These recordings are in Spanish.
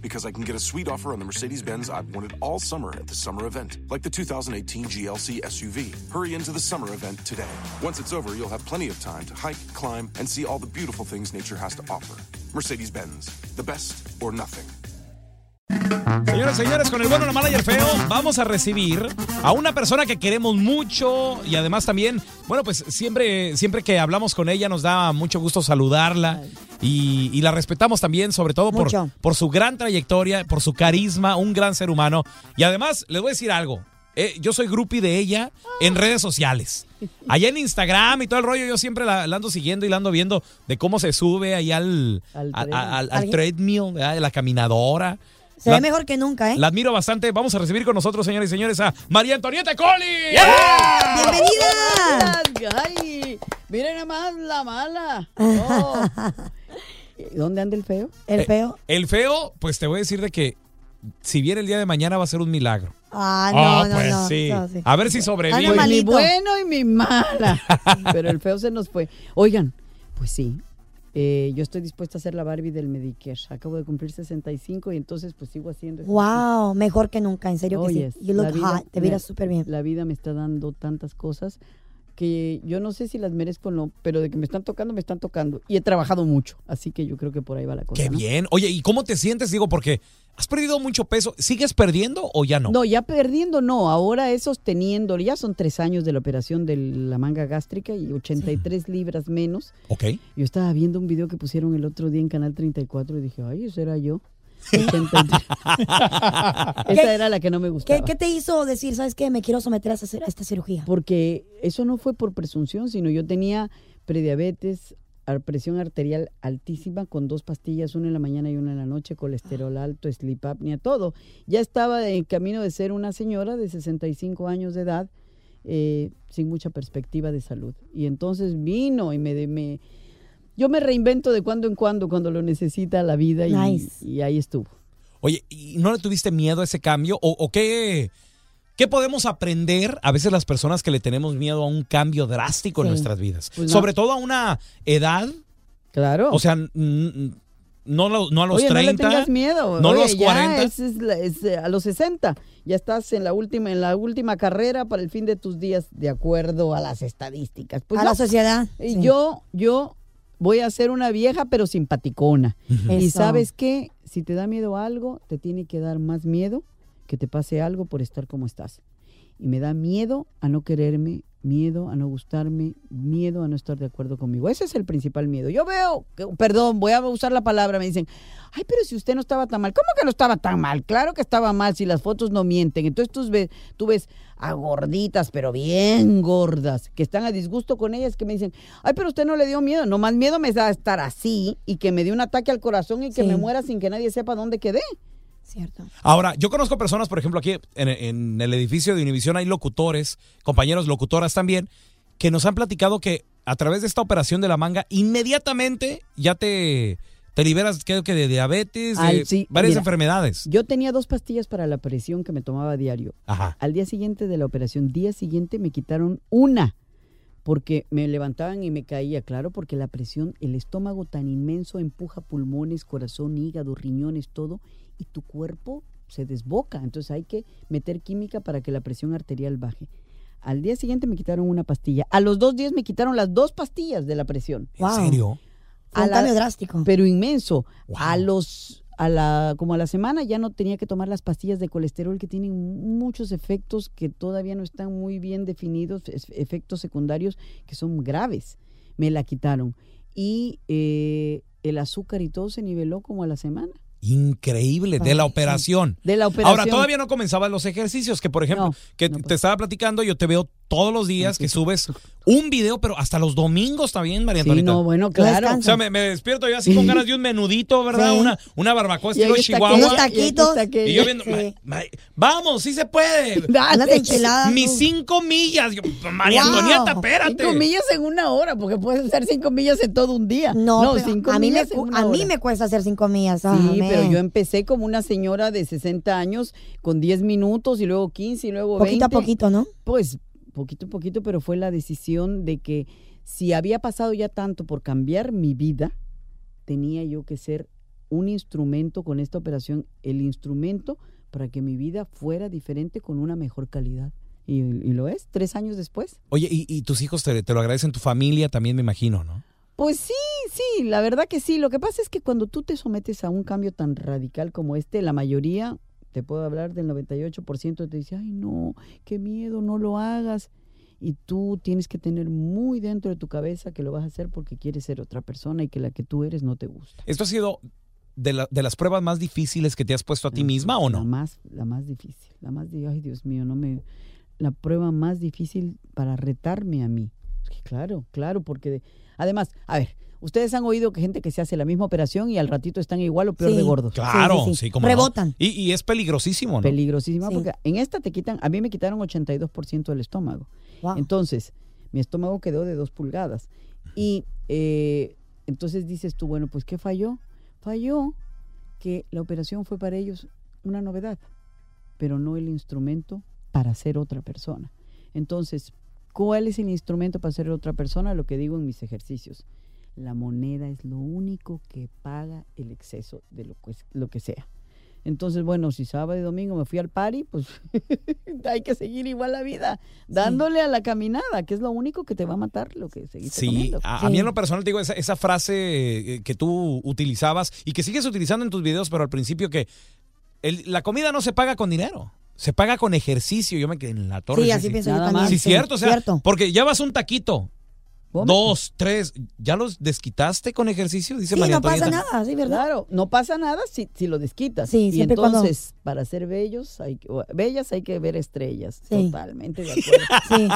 Because I can get a sweet offer on the Mercedes Benz I've wanted all summer at the summer event, like the 2018 GLC SUV. Hurry into the summer event today. Once it's over, you'll have plenty of time to hike, climb, and see all the beautiful things nature has to offer. Mercedes Benz, the best or nothing. Señoras y señores, con el bueno, la mala y el feo, vamos a recibir a una persona que queremos mucho y además también, bueno, pues siempre, siempre que hablamos con ella nos da mucho gusto saludarla y, y la respetamos también, sobre todo por, Mucho. por su gran trayectoria, por su carisma, un gran ser humano. Y además, les voy a decir algo. eh, yo soy groupie de ella en redes sociales. Allá en Instagram y todo el rollo, yo siempre la, la ando siguiendo y la ando viendo de cómo se sube ahí al, Al al, treadmill. al- al Al- treadmill, ¿verdad? de la caminadora. Se La- ve mejor que nunca, ¿eh? la admiro bastante. Vamos a recibir con nosotros, señores y señores, a María Antonieta Coli. ¡Bienvenida! ¡Ay! Miren nada más la mala. Oh. ¿Dónde anda el feo? El feo. El feo, pues te voy a decir de que si viene el día de mañana va a ser un milagro. Ah, no, Ah, no, pues no. sí. no, sí. A ver si sobrevive. Pues mi bueno y mi mala. Pero el feo se nos fue. Oigan, pues sí. eh, yo estoy dispuesta a ser la Barbie del Medicare. Acabo de cumplir 65 y entonces pues sigo haciendo ejercicio. Wow, mejor que nunca, en serio que Oyes, sí. You look la vida hot, te miras súper bien. La vida me está dando tantas cosas que yo no sé si las merezco o no, pero de que me están tocando, me están tocando. Y he trabajado mucho, así que yo creo que por ahí va la cosa. Qué ¿no? bien. Oye, ¿y cómo te sientes? Digo, porque has perdido mucho peso. ¿Sigues perdiendo o ya no? No, ya perdiendo no, ahora es sosteniendo, ya son tres años de la operación de la manga gástrica y 83 libras menos. Ok. Yo estaba viendo un video que pusieron el otro día en Canal 34 y dije, ay, ese era yo. 83. Esa era la que no me gustaba. ¿Qué, qué te hizo decir, sabes qué, me quiero someter a a esta cirugía? Porque eso no fue por presunción, sino yo tenía prediabetes, presión arterial altísima con dos pastillas, una en la mañana y una en la noche, colesterol alto, sleep apnea, todo. Ya estaba en camino de ser una señora de 65 años de edad eh, sin mucha perspectiva de salud. Y entonces vino y me, me- yo me reinvento de cuando en cuando cuando lo necesita la vida y, Nice. y ahí estuvo. Oye, ¿y no le tuviste miedo a ese cambio? ¿O, o qué, qué podemos aprender a veces las personas que le tenemos miedo a un cambio drástico en nuestras vidas? Pues no. Sobre todo a una edad, Claro. o sea, no, lo- no a los Oye, 30. no le tengas miedo. no a los ya 40. es- es es, eh, a los 60. Ya estás en la última en la última carrera para el fin de tus días de acuerdo a las estadísticas. Pues a no. la sociedad. Y sí. Yo yo voy a ser una vieja pero simpaticona. Y sabes qué, si te da miedo algo, te tiene que dar más miedo que te pase algo por estar como estás. Y me da miedo a no quererme miedo a no gustarme, miedo a no estar de acuerdo conmigo. Ese es el principal miedo. Yo veo, que- perdón, voy a usar la palabra, me dicen, ay, pero si usted no estaba tan mal, ¿cómo que no estaba tan mal? Claro que estaba mal, si las fotos no mienten. Entonces tú ves, tú ves a gorditas, pero bien gordas, que están a disgusto con ellas, que me dicen, ay, pero usted no le dio miedo. No más miedo me da estar así y que me dé un ataque al corazón y que Sí. me muera sin que nadie sepa dónde quedé. Cierto. Ahora, yo conozco personas, por ejemplo, aquí en, en el edificio de Univisión hay locutores, compañeros locutoras también, que nos han platicado que a través de esta operación de la manga, inmediatamente ya te, te liberas, creo que de diabetes, de sí, varias mira. enfermedades. Yo tenía dos pastillas para la presión que me tomaba a diario. Ajá. Al día siguiente de la operación, día siguiente me quitaron una porque me levantaban y me caía, claro, porque la presión, el estómago tan inmenso empuja pulmones, corazón, hígado, riñones, todo, y tu cuerpo se desboca. Entonces hay que meter química para que la presión arterial baje. Al día siguiente me quitaron una pastilla. A los dos días me quitaron las dos pastillas de la presión. ¿En Wow. serio? Fue un la- cambio drástico. Pero inmenso. Wow. A los a la como a la semana ya no tenía que tomar las pastillas de colesterol que tienen muchos efectos que todavía no están muy bien definidos, es- efectos secundarios que son graves. Me la quitaron y eh, el azúcar y todo se niveló como a la semana Increíble, de la sí. operación. de la operación. Ahora, todavía no comenzaban los ejercicios, que por ejemplo, No, que no, te pues. estaba platicando, yo te veo todos los días que subes un video, pero hasta los domingos también, María Sí, Antonieta. no, bueno, No claro. O sea, me, me despierto yo así con ganas de un menudito, ¿verdad? Sí. Una, una barbacoa estilo está Chihuahua. Unos taquitos. está. Y yo viendo, Sí. "Ma- ma- vamos, sí se puede. Dale. Mis cinco millas. Yo, María Wow. Antonieta, espérate. Cinco millas en una hora, porque puedes hacer cinco millas en todo un día. No, pero cinco a, mí me, en una a mí me cuesta hacer cinco millas. Ah, Sí, pero yo empecé como una señora de 60 años con 10 minutos y luego 15 y luego 20. Poquito a poquito, ¿no? Pues poquito a poquito, pero fue la decisión de que si había pasado ya tanto por cambiar mi vida, tenía yo que ser un instrumento con esta operación, el instrumento para que mi vida fuera diferente con una mejor calidad. Y, y lo es, tres años después. Oye, y, y tus hijos te, te lo agradecen, tu familia también me imagino, ¿no? Pues sí, sí, la verdad que sí. Lo que pasa es que cuando tú te sometes a un cambio tan radical como este, la mayoría, te puedo hablar del 98%, te dice, ay no, qué miedo, no lo hagas. Y tú tienes que tener muy dentro de tu cabeza que lo vas a hacer porque quieres ser otra persona y que la que tú eres no te gusta. ¿Esto ha sido de, la- de las pruebas más difíciles que te has puesto a ti misma o La no? más, la más difícil, la más ay Dios mío, no me, la prueba más difícil para retarme a mí. Claro, claro, porque de- además, a ver, ustedes han oído que gente que se hace la misma operación y al ratito están igual o peor Sí. de gordos. Claro, sí, sí, sí. como no. Rebotan. Y, y es peligrosísimo, ¿no? Peligrosísima Sí. porque en esta te quitan, a mí me quitaron 82% del estómago. Wow. Entonces, mi estómago quedó de dos pulgadas. Y eh, entonces dices tú, bueno, pues ¿qué falló? Falló que la operación fue para ellos una novedad, pero no el instrumento para ser otra persona. Entonces, ¿cuál es el instrumento para ser otra persona? Lo que digo en mis ejercicios. La moneda es lo único que paga el exceso de lo que, lo que sea. Entonces, bueno, si sábado y domingo me fui al party, pues hay que seguir igual la vida, dándole a la caminada, que es lo único que te va a matar lo que seguiste Sí, comiendo. a, a mí en lo personal te digo, esa, esa frase eh, que tú utilizabas y que sigues utilizando en tus videos, pero al principio que el- la comida no se paga con dinero, se paga con ejercicio. Yo me quedé en la torre. Sí, así pienso yo también. más. Sí, cierto, o sea, Cierto. porque ya vas un taquito, Dos, tres, ¿ya los desquitaste con ejercicio? Dice Sí, María no pasa nada, sí, ¿verdad? Claro, no pasa nada si, si lo desquitas. Sí, y siempre cuando- entonces, para ser bellos, hay que, o- bellas hay que ver estrellas. Sí. Totalmente de acuerdo. Sí.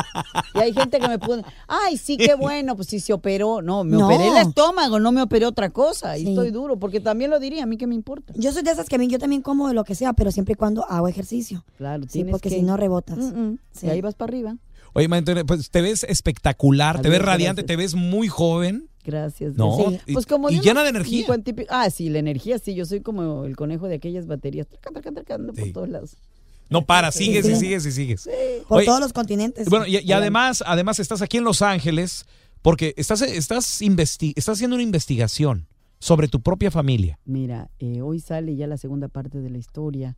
Y hay gente que me pone, ay, sí, qué bueno, pues si se operó. No, me No. operé el estómago, no me operé otra cosa. Y Sí. estoy duro, porque también lo diría, a mí qué me importa. Yo soy de esas que a mí, yo también como de lo que sea, pero siempre y cuando hago ejercicio. Claro, Sí, tienes porque que- si no rebotas. Mm, mm. Sí. Y ahí vas para arriba. Oye, María pues te ves espectacular, te Adiós, ves radiante, gracias. te ves muy joven. Gracias. No, gracias. y- pues como y unos llena de energía. 50 y pi- Ah, sí, la energía, sí. Yo soy como el conejo de aquellas baterías. Traca, traca, traca, ando Sí. por todos lados. No para, Sí, sigues y sí. sigues y sigues. Por Oye, todos los continentes. Bueno, y, además, además estás aquí en Los Ángeles porque estás, estás, investi- estás haciendo una investigación sobre tu propia familia. Mira, eh, hoy sale ya la segunda parte de la historia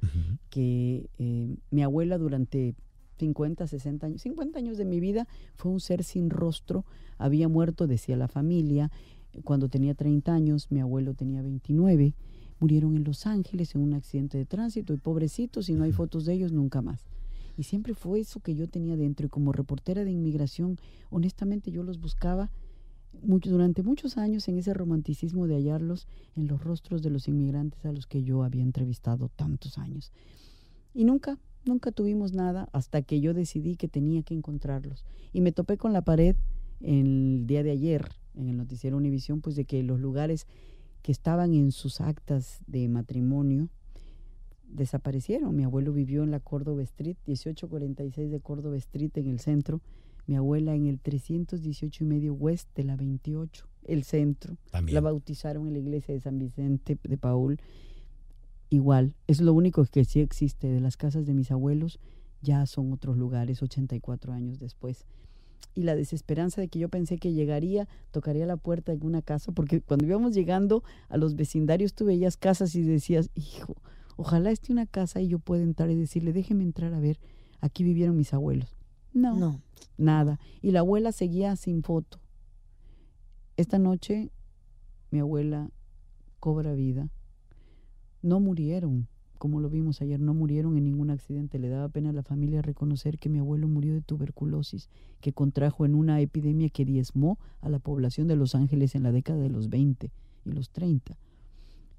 que eh, mi abuela durante 50, 60 años, 50 años de mi vida fue un ser sin rostro, había muerto, decía la familia, cuando tenía 30 años, mi abuelo tenía 29, murieron en Los Ángeles en un accidente de tránsito y pobrecitos, y no hay fotos de ellos nunca más. Y siempre fue eso que yo tenía dentro. Y como reportera de inmigración, honestamente yo los buscaba mucho, durante muchos años en ese romanticismo de hallarlos en los rostros de los inmigrantes a los que yo había entrevistado tantos años. Y nunca, nunca tuvimos nada hasta que yo decidí que tenía que encontrarlos. Y me topé con la pared el día de ayer en el noticiero Univisión, pues de que los lugares que estaban en sus actas de matrimonio desaparecieron. Mi abuelo vivió en la Córdoba Street, 1846 de Córdoba Street en el centro. Mi abuela en el 318 y medio West de la 28, el centro. También. La bautizaron en la iglesia de San Vicente de Paul. Igual, es lo único que sí existe de las casas de mis abuelos, ya son otros lugares 84 años después. Y la desesperanza de que yo pensé que llegaría, tocaría la puerta de alguna casa, porque cuando íbamos llegando a los vecindarios tú veías casas y decías, hijo, ojalá esté una casa y yo pueda entrar y decirle, déjeme entrar a ver, aquí vivieron mis abuelos. No, No. nada. Y la abuela seguía sin foto. Esta noche mi abuela cobra vida. No murieron, como lo vimos ayer, no murieron en ningún accidente. Le daba pena a la familia reconocer que mi abuelo murió de tuberculosis, que contrajo en una epidemia que diezmó a la población de Los Ángeles en la década de los 20 y los 30.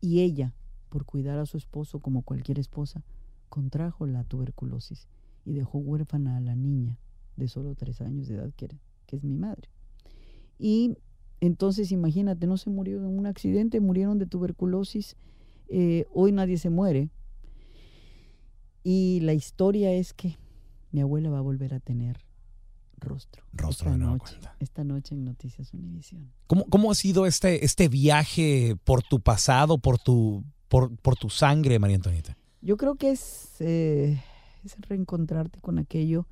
Y ella, por cuidar a su esposo como cualquier esposa, contrajo la tuberculosis y dejó huérfana a la niña de solo tres años de edad, que, es mi madre. Y entonces imagínate, no se murió en un accidente, murieron de tuberculosis. Eh, hoy nadie se muere. Y la historia es que mi abuela va a volver a tener rostro. Rostro esta de nueva noche, cuenta. esta noche en Noticias Univisión. ¿Cómo, cómo ha sido este, este viaje por tu pasado, por tu, por, por tu sangre, María Antonieta? Yo creo que es, eh, es reencontrarte con aquello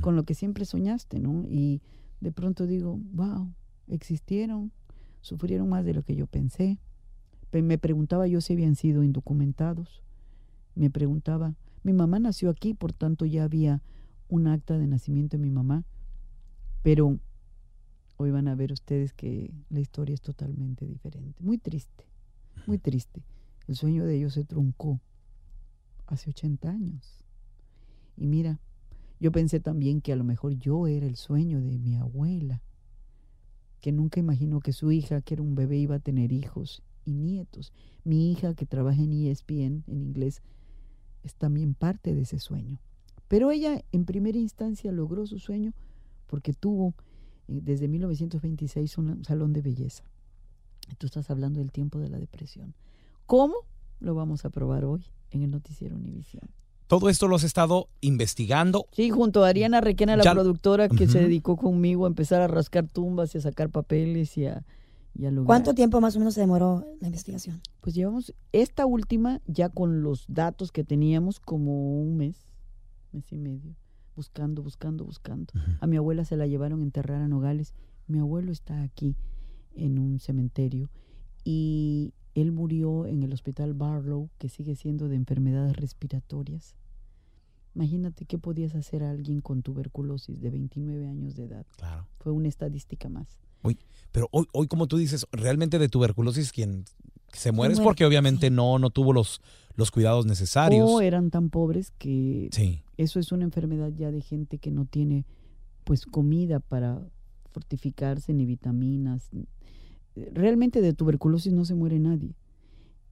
con lo que siempre soñaste, ¿no? Y de pronto digo, wow, existieron, sufrieron más de lo que yo pensé. Me preguntaba yo si habían sido indocumentados. Me preguntaba, mi mamá nació aquí, por tanto ya había un acta de nacimiento de mi mamá, pero hoy van a ver ustedes que la historia es totalmente diferente. Muy triste, muy triste. El sueño de ellos se truncó hace 80 años. Y mira, yo pensé también que a lo mejor yo era el sueño de mi abuela, que nunca imaginó que su hija, que era un bebé, iba a tener hijos y nietos. Mi hija, que trabaja en ESPN, en inglés, es también parte de ese sueño. Pero ella, en primera instancia, logró su sueño porque tuvo eh, desde 1926 un salón de belleza. Tú estás hablando del tiempo de la depresión. ¿Cómo? Lo vamos a probar hoy en el Noticiero Univisión. Todo esto lo has estado investigando. Sí, junto a Ariana Requena, la Ya- productora que se dedicó conmigo a empezar a rascar tumbas y a sacar papeles y a, y. ¿Cuánto tiempo más o menos se demoró la investigación? Pues llevamos esta última ya con los datos que teníamos como un mes, mes y medio, buscando, buscando, buscando. A mi abuela se la llevaron a enterrar a Nogales. Mi abuelo está aquí en un cementerio y él murió en el hospital Barlow, que sigue siendo de enfermedades respiratorias. Imagínate qué podías hacer a alguien con tuberculosis de 29 años de edad. Claro. Fue una estadística más. Pero hoy, hoy, como tú dices, realmente de tuberculosis quien se muere es porque obviamente no, no tuvo los, los cuidados necesarios. O eran tan pobres que Sí. eso es una enfermedad ya de gente que no tiene pues comida para fortificarse ni vitaminas. Realmente de tuberculosis no se muere nadie.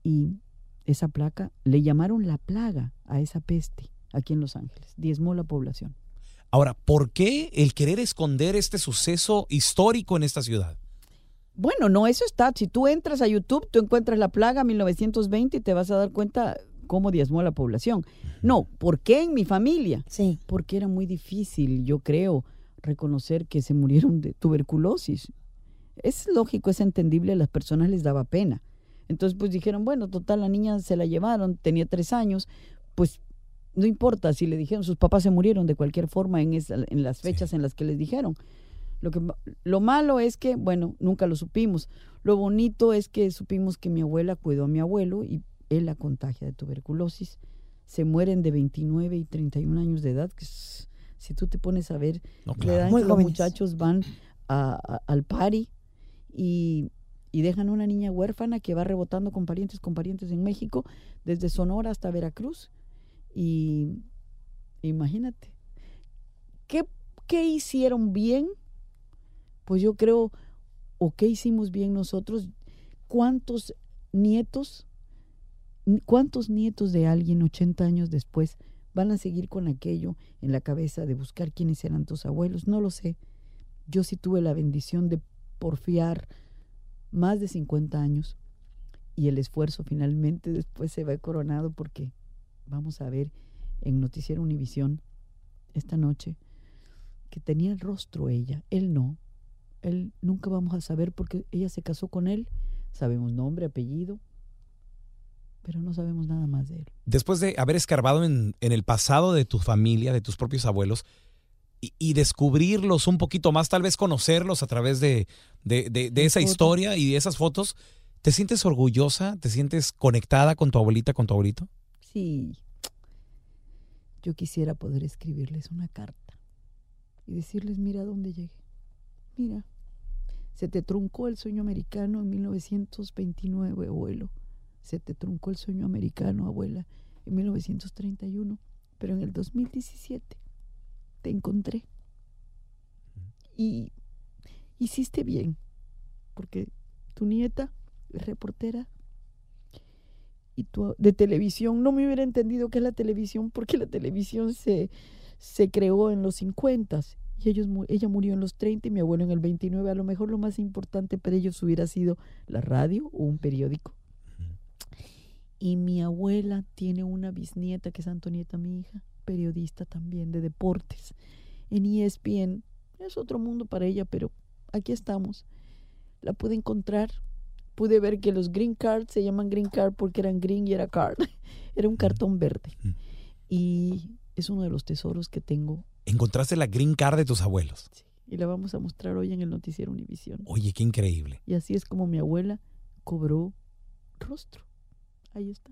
Y esa placa, le llamaron la plaga a esa peste aquí en Los Ángeles. Diezmó la población. Ahora, ¿por qué el querer esconder este suceso histórico en esta ciudad? Bueno, no, eso está. Si tú entras a YouTube, tú encuentras la plaga 1920 y te vas a dar cuenta cómo diezmó la población. No, ¿por qué en mi familia? Sí. porque era muy difícil, yo creo, reconocer que se murieron de tuberculosis. Es lógico, es entendible, a las personas les daba pena. Entonces, pues dijeron, bueno, total, la niña se la llevaron, tenía tres años, pues no importa si le dijeron, sus papás se murieron de cualquier forma en, esa- en las fechas en las que les dijeron. Lo, que, lo malo es que, bueno, nunca lo supimos. Lo bonito es que supimos que mi abuela cuidó a mi abuelo y él la contagia de tuberculosis. Se mueren de 29 y 31 años de edad. que es- si tú te pones a ver, No, le claro. dan Muy que los jóvenes. muchachos van a- a- al party y, y dejan una niña huérfana que va rebotando con parientes, con parientes en México, desde Sonora hasta Veracruz. Y imagínate, ¿qué, qué hicieron bien? Pues yo creo, o qué hicimos bien nosotros, cuántos nietos, cuántos nietos de alguien 80 años después van a seguir con aquello en la cabeza de buscar quiénes eran tus abuelos, no lo sé. Yo sí tuve la bendición de porfiar más de 50 años y el esfuerzo finalmente después se va coronado porque vamos a ver en Noticiero Univisión esta noche que tenía el rostro ella, él no. Él nunca vamos a saber porque ella se casó con él. Sabemos nombre, apellido, pero no sabemos nada más de él. Después de haber escarbado en, en el pasado de tu familia, de tus propios abuelos, y, y descubrirlos un poquito más, tal vez conocerlos a través de, de, de- de esa fotos. historia y de esas fotos, ¿te sientes orgullosa? ¿Te sientes conectada con tu abuelita, con tu abuelito? Sí, yo quisiera poder escribirles una carta y decirles, mira dónde llegué. Mira, se te truncó el sueño americano en 1929, abuelo. Se te truncó el sueño americano, abuela, en 1931. Pero en el 2017 te encontré. Y hiciste bien, porque tu nieta es reportera de televisión. No me hubiera entendido qué es la televisión porque la televisión se, se creó en los 50 y ellos, ella murió en los 30 y mi abuelo en el 29. A lo mejor lo más importante para ellos hubiera sido la radio o un periódico. Y mi abuela tiene una bisnieta que es Antonieta, mi hija, periodista también de deportes. En ESPN es otro mundo para ella, pero aquí estamos. La pude encontrar pude ver que los green cards se llaman green card porque eran green y era card. Era un cartón verde. Y es uno de los tesoros que tengo. Encontraste la green card de tus abuelos. Y la vamos a mostrar hoy en el noticiero Univisión. Oye, qué increíble. Y así es como mi abuela cobró rostro. Ahí está.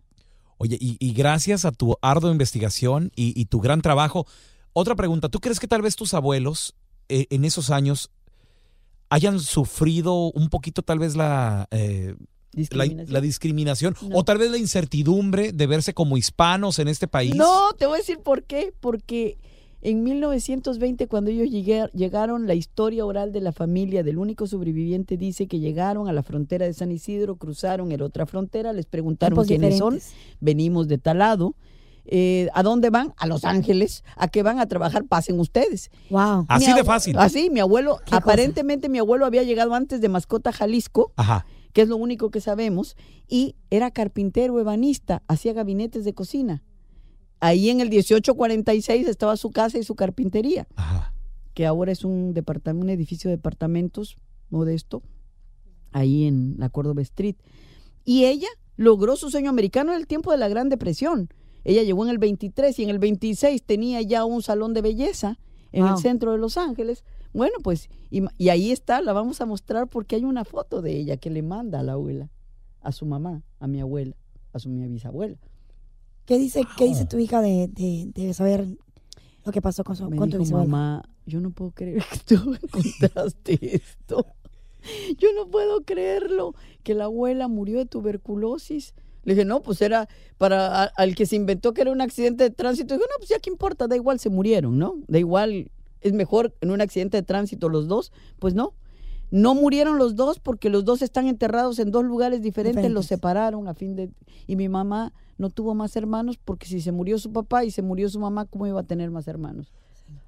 Oye, y, y gracias a tu ardua investigación y, y tu gran trabajo, otra pregunta, ¿tú crees que tal vez tus abuelos eh, en esos años hayan sufrido un poquito tal vez la, eh, la, Discriminación. la discriminación No. o tal vez la incertidumbre de verse como hispanos en este país? No, te voy a decir por qué. Porque en 1920, cuando ellos llegué- llegaron, la historia oral de la familia del único sobreviviente dice que llegaron a la frontera de San Isidro, cruzaron en otra frontera, les preguntaron quiénes son, venimos de tal lado. Eh, ¿A dónde van? A Los Ángeles. ¿A qué van a trabajar? Pasen ustedes. Wow. Así de fácil. Así, mi abuelo, cosa. aparentemente mi abuelo había llegado antes de Mascota, Jalisco, Ajá. que es lo único que sabemos, y era carpintero, ebanista, hacía gabinetes de cocina. Ahí en el 1846 estaba su casa y su carpintería, Ajá. que ahora es un, un edificio de departamentos modesto, ahí en la Córdoba Street. Y ella logró su sueño americano en el tiempo de la Gran Depresión. Ella llegó en el 23 y en el 26 tenía ya un salón de belleza en el centro de Los Ángeles. Bueno, pues, y, y ahí está, la vamos a mostrar porque hay una foto de ella que le manda a la abuela, a su mamá, a mi abuela, a su mi bisabuela. ¿Qué dice, ¿qué dice tu hija de, de, de saber lo que pasó con, su, Me con tu dijo, bisabuela? mamá, yo no puedo creer que tú encontraste esto. Yo no puedo creerlo, que la abuela murió de tuberculosis. Le dije, no, pues era para a- al que se inventó que era un accidente de tránsito. Dijo, no, pues ya qué importa, da igual, se murieron, ¿no? Da igual, es mejor en un accidente de tránsito los dos. Pues no, no murieron los dos porque los dos están enterrados en dos lugares diferentes, los Diferentes. separaron a fin de... Y mi mamá no tuvo más hermanos porque si se murió su papá y se murió su mamá, ¿cómo iba a tener más hermanos?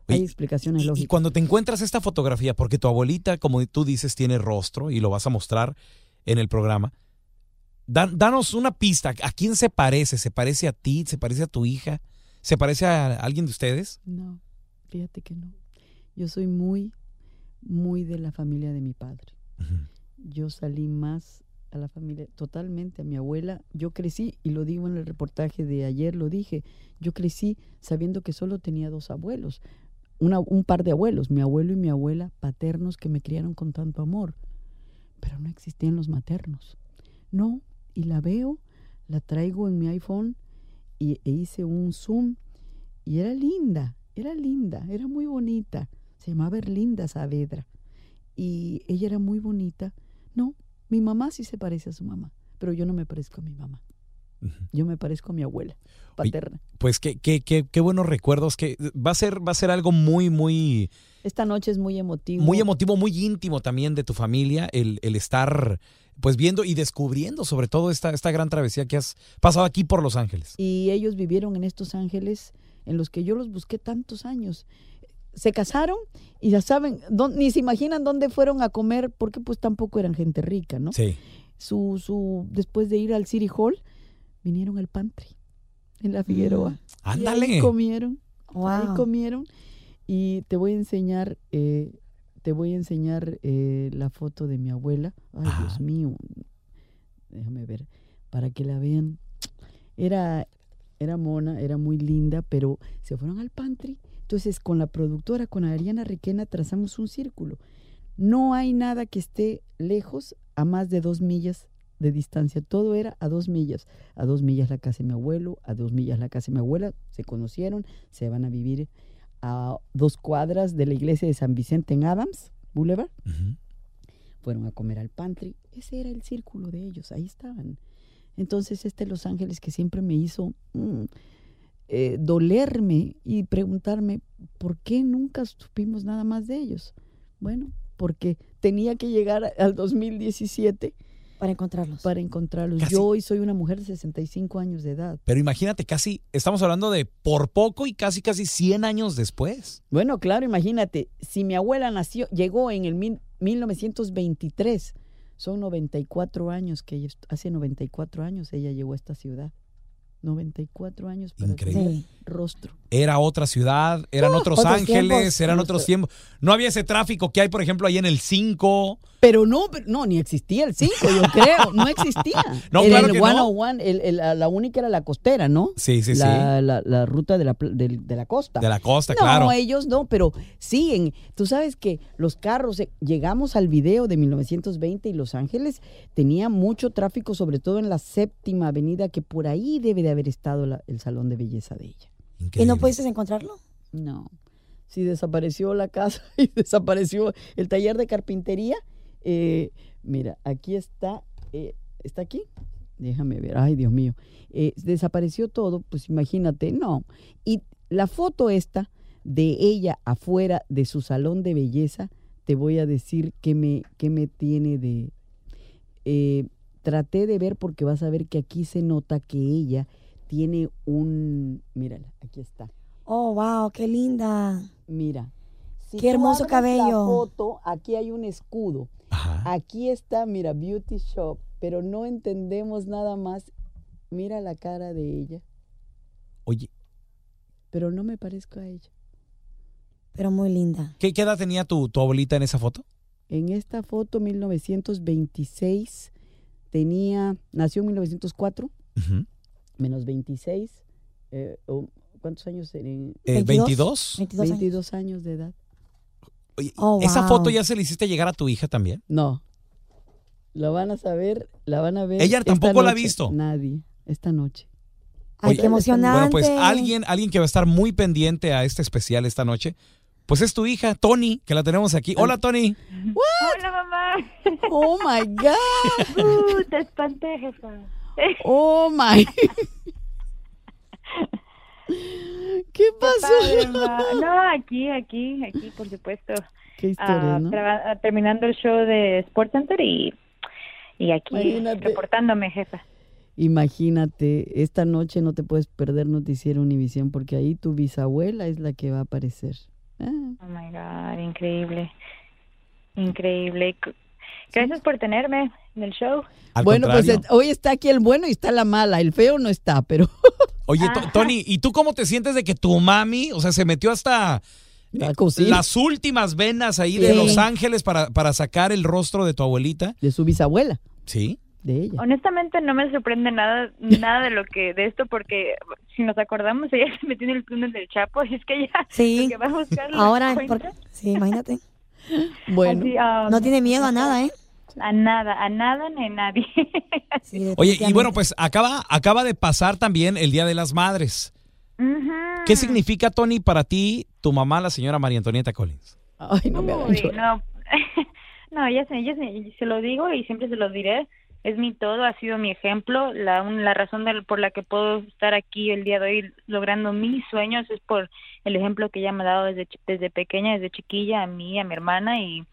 Hay explicaciones Y, y lógicas. cuando te encuentras esta fotografía, porque tu abuelita, como tú dices, tiene rostro y lo vas a mostrar en el programa, dan- danos una pista. ¿A quién se parece? ¿Se parece a ti? ¿Se parece a tu hija? ¿Se parece a alguien de ustedes? No, fíjate que no. Yo soy muy, muy de la familia de mi padre. Yo salí más a la familia, totalmente a mi abuela. Yo crecí, y lo digo en el reportaje de ayer, lo dije, yo crecí sabiendo que solo tenía dos abuelos, una, un par de abuelos, mi abuelo y mi abuela paternos que me criaron con tanto amor, pero no existían los maternos. No, y la veo, la traigo en mi iPhone y, e hice un zoom y era linda, era linda, era muy bonita. Se llamaba Erlinda Saavedra. Y ella era muy bonita. No, mi mamá sí se parece a su mamá, pero yo no me parezco a mi mamá. Yo me parezco a mi abuela paterna. Pues qué, qué, qué, qué buenos recuerdos. Que va a ser, va a ser algo muy, muy, Esta noche es muy emotivo. muy emotivo, muy íntimo también de tu familia, el, el estar pues viendo y descubriendo sobre todo esta, esta gran travesía que has pasado aquí por Los Ángeles. Y ellos vivieron en estos ángeles en los que yo los busqué tantos años. Se casaron y ya saben, ni se imaginan dónde fueron a comer porque pues tampoco eran gente rica, ¿no? Sí. Su, su, después de ir al City Hall, vinieron al pantry en la Figueroa. Y ahí Ándale. comieron. Ahí comieron. Y te voy a enseñar, eh, te voy a enseñar eh, la foto de mi abuela. Ay, Ajá. Dios mío. Déjame ver, para que la vean. Era, era mona, era muy linda, pero se fueron al pantry. Entonces, con la productora, con Ariana Requena, trazamos un círculo. No hay nada que esté lejos a más de dos millas de distancia. Todo era a dos millas. A dos millas la casa de mi abuelo, a dos millas la casa de mi abuela. Se conocieron, se van a vivir a dos cuadras de la iglesia de San Vicente en Adams Boulevard. Fueron a comer al pantry. Ese era el círculo de ellos, ahí estaban. Entonces, este Los Ángeles que siempre me hizo mm, eh, dolerme y preguntarme por qué nunca supimos nada más de ellos. Bueno, porque tenía que llegar al 2017 Para encontrarlos. para encontrarlos. Casi- Yo hoy soy una mujer de 65 años de edad. Pero imagínate, casi, estamos hablando de por poco y casi, casi 100 años después. Bueno, claro, imagínate, si mi abuela nació, llegó en el mil- 1923, son 94 años que ella, hace 94 años ella llegó a esta ciudad. 94 años para Increíble. Sí. rostro. Era otra ciudad, eran otros otros ángeles, tiempos. eran otros tiempos. No había ese tráfico que hay, por ejemplo, ahí en el 5. Pero no, pero no, ni existía el 5, yo creo, no existía. No, Era claro el que no. 101, el- el- la la única era la costera, ¿no? Sí, sí, la, la- la ruta de la, de la costa. sí. De la costa, no, claro. ellos no, pero sí, en, tú sabes que los carros, eh, llegamos al video de 1920 y Los Ángeles tenía mucho tráfico, sobre todo en la séptima avenida, que por ahí debe de haber estado la- el salón de belleza de ella. ¿Y no pudiste encontrarlo? No, si desapareció la casa y desapareció el taller de carpintería, eh, mira, aquí está, eh, ¿está aquí? Déjame ver, ay Dios mío, Eh, desapareció todo, pues imagínate, no. Y la foto esta de ella afuera de su salón de belleza, te voy a decir que me, que me tiene de... eh, traté de ver porque vas a ver que aquí se nota que ella tiene un... Mírala, aquí está. Oh, wow, qué linda. Mira. si Qué tú hermoso La cabello. foto, aquí hay un escudo. Ajá. Aquí está, mira, Beauty Shop, pero no entendemos nada más. Mira la cara de ella, Oye, pero no me parezco a ella. Pero muy linda. ¿qué, qué edad tenía tu, tu abuelita en esa foto? En esta foto, 1926, tenía, nació en 1904, Ujú. menos 26. eh, ¿Cuántos años? eran? Eh, 22. ¿22? 22 años. 22 años de edad. Oye, Oh, ¿Esa wow. foto ya se le hiciste llegar a tu hija también? No. La van a saber, la van a ver. Ella tampoco la ha visto. Nadie, esta noche. Ay, Oye, qué emocionante. Bueno, pues alguien, alguien que va a estar muy pendiente a este especial esta noche, pues es tu hija, Tony, que la tenemos aquí. Hola, Tony. Hola, mamá. Oh my God. Uh, te espanté, jefa. Oh my. ¿Qué pasó? Padre. No, aquí, aquí, aquí, por supuesto. Qué historia, Ah, ¿no? ah, terminando el show de Sports Center y, y aquí Imagínate. reportándome, jefa. Imagínate, esta noche no te puedes perder Noticiero Univisión porque ahí tu bisabuela es la que va a aparecer. Ah, Oh my God, increíble. Increíble. Gracias por tenerme en el show. Al bueno, pues contrario. eh, hoy está aquí el bueno y está la mala. El feo no está, pero Oye, To- Tony, ¿y tú cómo te sientes de que tu mami, o sea, se metió hasta la cocina las últimas venas ahí de. Los Ángeles para, para sacar el rostro de tu abuelita? de su bisabuela, Sí. de ella. Honestamente no me sorprende nada nada de lo que de esto porque si nos acordamos ella se metió en el túnel del Chapo y es que ella Sí. lo que va a buscar la Ahora, sí, imagínate. Bueno, Así, ah, No tiene miedo a nada, ¿eh? a nada, a nada ni a nadie. Sí, Oye, y bueno, pues acaba, acaba de pasar también el Día de las Madres. ¿Qué significa, Tony, para ti, tu mamá, la señora María Antonieta Collins? ay, no me Uy, no, no, ya se, ya se, se lo digo y siempre se lo diré. Es mi todo, ha sido mi ejemplo, la, la razón del- por la que puedo estar aquí el día de hoy logrando mis sueños es por el ejemplo que ella me ha dado desde, desde pequeña, desde chiquilla, a mí, a mi hermana y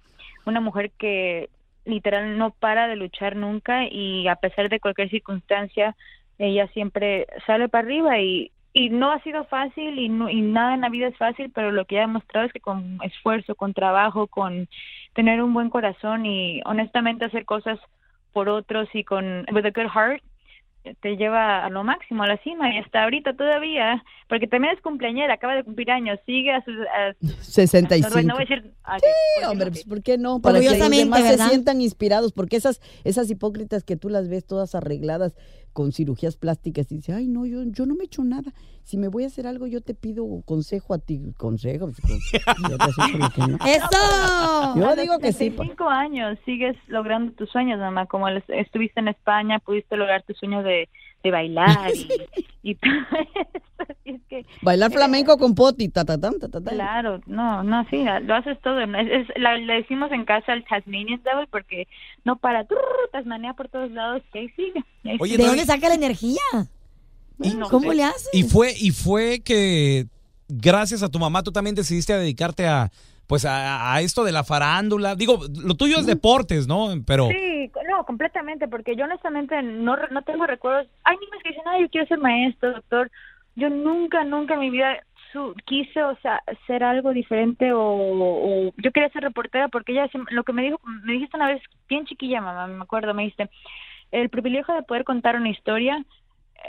una mujer que literal no para de luchar nunca y a pesar de cualquier circunstancia, ella siempre sale para arriba y, y no ha sido fácil y, no, y nada en la vida es fácil, pero lo que ella ha demostrado es que con esfuerzo, con trabajo, con tener un buen corazón y honestamente hacer cosas por otros y con with a good heart te lleva a lo máximo, a la cima y hasta ahorita todavía, porque también es cumpleañera, acaba de cumplir años, sigue a sus... a- 65. no voy a decir... Sí, sí, hombre, pues ¿por qué no? Para que los demás se ¿verdad? sientan inspirados, porque esas, esas hipócritas que tú las ves todas arregladas con cirugías plásticas y dice, ay no, yo, yo no me he hecho nada. Si me voy a hacer algo, yo te pido consejo a ti. Consejo. pues, no. ¡Eso! Yo A digo los que sí. 35 años sigues logrando tus sueños, mamá. Como estuviste en España, pudiste lograr tu sueño de, de bailar y, y todo eso. Es que, Bailar flamenco con poti, ta, ta, ta, claro, no, no, sí, lo haces todo. Es, es- la- le decimos en casa el Tasmanian Devil porque no para, turr, Tasmania por todos lados, que ahí sigue. y ahí Oye, sigue. ¿De dónde saca la energía? No ¿Cómo sé. le haces? y fue, y fue que gracias a tu mamá tú también decidiste a dedicarte a pues a, a esto de la farándula. Digo, lo tuyo es deportes, ¿no? Pero Sí, no, completamente, porque yo honestamente no, no tengo recuerdos. Hay niños que dicen, ay, yo quiero ser maestro, doctor. Yo nunca, nunca en mi vida su- quise, o sea, ser algo diferente o, o- yo quería ser reportera porque ella, lo que me dijo, me dijiste una vez, bien chiquilla, mamá, me acuerdo, me dijiste, el privilegio de poder contar una historia,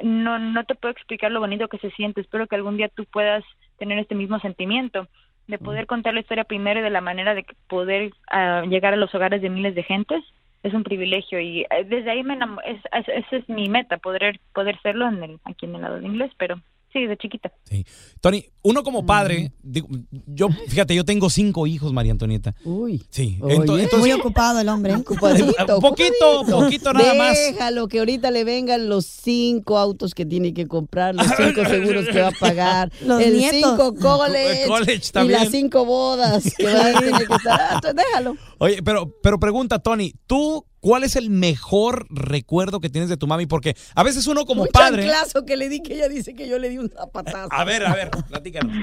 no, no te puedo explicar lo bonito que se siente. Espero que algún día tú puedas tener este mismo sentimiento de poder contar la historia primero y de la manera de que poder ah, llegar a los hogares de miles de gentes es un privilegio y eh, desde ahí me enamo- es, es- esa es mi meta poder poder serlo en el aquí en el lado de inglés pero sí de chiquita sí. Tony, uno como padre, digo, yo fíjate, yo tengo cinco hijos, María Antonieta. Uy. Sí, Oye. ento- entonces Muy ocupado el hombre. ¿eh? Ocupadito, Un poquito, ocupadito. poquito nada más. Déjalo, que ahorita le vengan los cinco autos que tiene que comprar, los cinco seguros que va a pagar, Los el nietos. cinco college, El college y también. las cinco bodas que va a tener que estar. Ah, entonces déjalo. Oye, pero, pero pregunta, Tony, ¿tú cuál es el mejor recuerdo que tienes de tu mami? Porque a veces uno como Un padre. chanclazo que le di, que ella dice que yo le di un zapatazo. A ver, a ver, platícanos.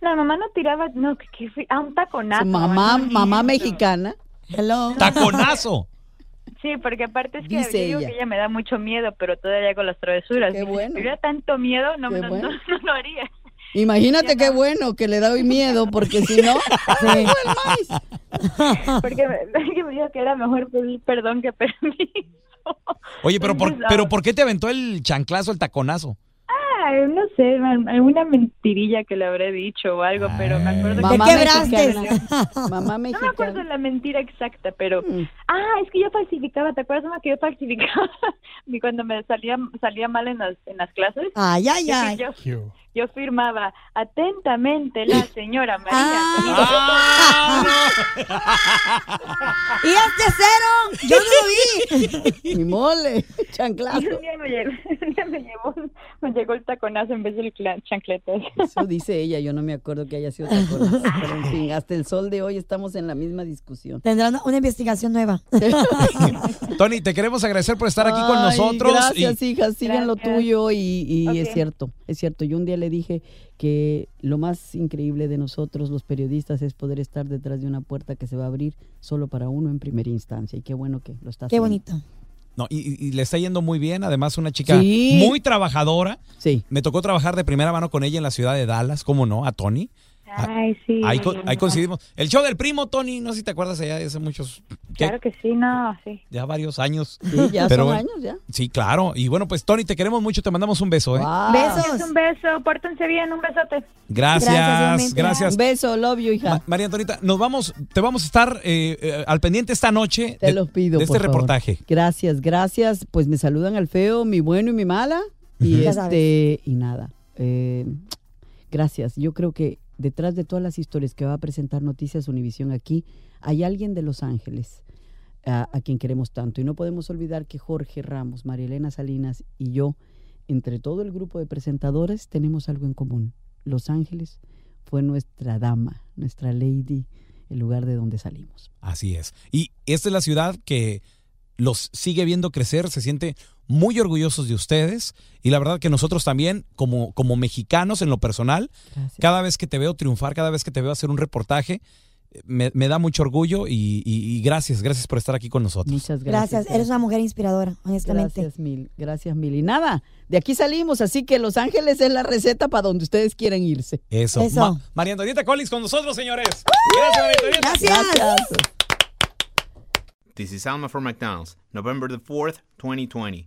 la mamá no tiraba no que, que fui- ah un taconazo Su mamá, no, mamá no. mexicana. Hello. Taconazo. sí porque aparte es que Dice yo digo ella. que ella me da mucho miedo pero todavía hago las travesuras Qué Si bueno. tuviera tanto miedo no Qué no, bueno. no, no lo haría Imagínate qué bueno que le doy miedo, porque si no, ¡ay, maíz! porque me, dijo que era mejor pedir perdón que permiso Oye, pero por, Entonces, ah, pero ¿por qué te aventó el chanclazo, el taconazo? Ay, no sé, al- alguna mentirilla que le habré dicho o algo, pero me acuerdo que... Mamá quebraste? mexicana. Mamá No me acuerdo la mentira exacta, pero... Mm. Ah, es que yo falsificaba, ¿te acuerdas, mamá, que yo falsificaba? y cuando me salía salía mal en las, en las clases, Ay, ay, ay. yo, yo firmaba atentamente la señora María. Ah. ¡Y este cero! ¡Yo no lo vi! Mi mole, Y chanclazo. un día me, llevó, un día me, llevó, me llegó el taconazo en vez del chancletas. Eso dice ella, yo no me acuerdo que haya sido taconazo. Pero en fin, hasta el sol de hoy estamos en la misma discusión. Tendrá una, investigación nueva. Tony, te queremos agradecer por estar aquí con nosotros. Gracias, y- hija, sigan lo tuyo y, y es cierto, es cierto. Yo un día le dije que lo más increíble de nosotros, los periodistas, es poder estar detrás de una puerta que se va a abrir solo para uno en primera instancia. Y qué bueno que lo estás Qué haciendo. bonito. no, y, y- y le está yendo muy bien. Además, una chica Sí. muy trabajadora. Sí. Me tocó trabajar de primera mano con ella en la ciudad de Dallas, ¿cómo no? A Tony. Ay, sí. Ahí, coincidimos. El show del primo, Tony, no sé si te acuerdas allá de hace muchos, ¿qué? Claro que sí, no, sí. ya varios años. Sí, ya Pero son años ya. Sí, claro. Y bueno, pues Tony, te queremos mucho, te mandamos un beso, ¿eh? Wow. Besos. Un beso, pórtense bien, un besote. Gracias, Gracias. Un beso, love you, hija. Ma- María Antonita, nos vamos, te vamos a estar eh, eh, al pendiente esta noche Te de, los pido, de este por favor. reportaje. Gracias, gracias. Pues me saludan al feo, mi bueno y mi mala. Y este, y nada. eh, gracias. Yo creo que detrás de todas las historias que va a presentar Noticias Univisión aquí, hay alguien de Los Ángeles a, a quien queremos tanto. Y no podemos olvidar que Jorge Ramos, María Elena Salinas y yo, entre todo el grupo de presentadores, tenemos algo en común. Los Ángeles fue nuestra dama, nuestra lady, el lugar de donde salimos. Así es. Y esta es la ciudad que los sigue viendo crecer, se siente muy orgullosos de ustedes y la verdad que nosotros también como, como mexicanos en lo personal, Gracias. cada vez que te veo triunfar, cada vez que te veo hacer un reportaje, me, me da mucho orgullo y, y- y gracias, gracias por estar aquí con nosotros. Muchas gracias. Gracias, eres una mujer inspiradora, honestamente. Gracias mil, gracias mil. Y nada, de aquí salimos, así que Los Ángeles es la receta para donde ustedes quieren irse. Eso. Eso. Ma- María Antonieta Collins con nosotros, señores. Gracias, María Antonieta. Gracias. This is Alma for McDonald's, November the 4th, 2020.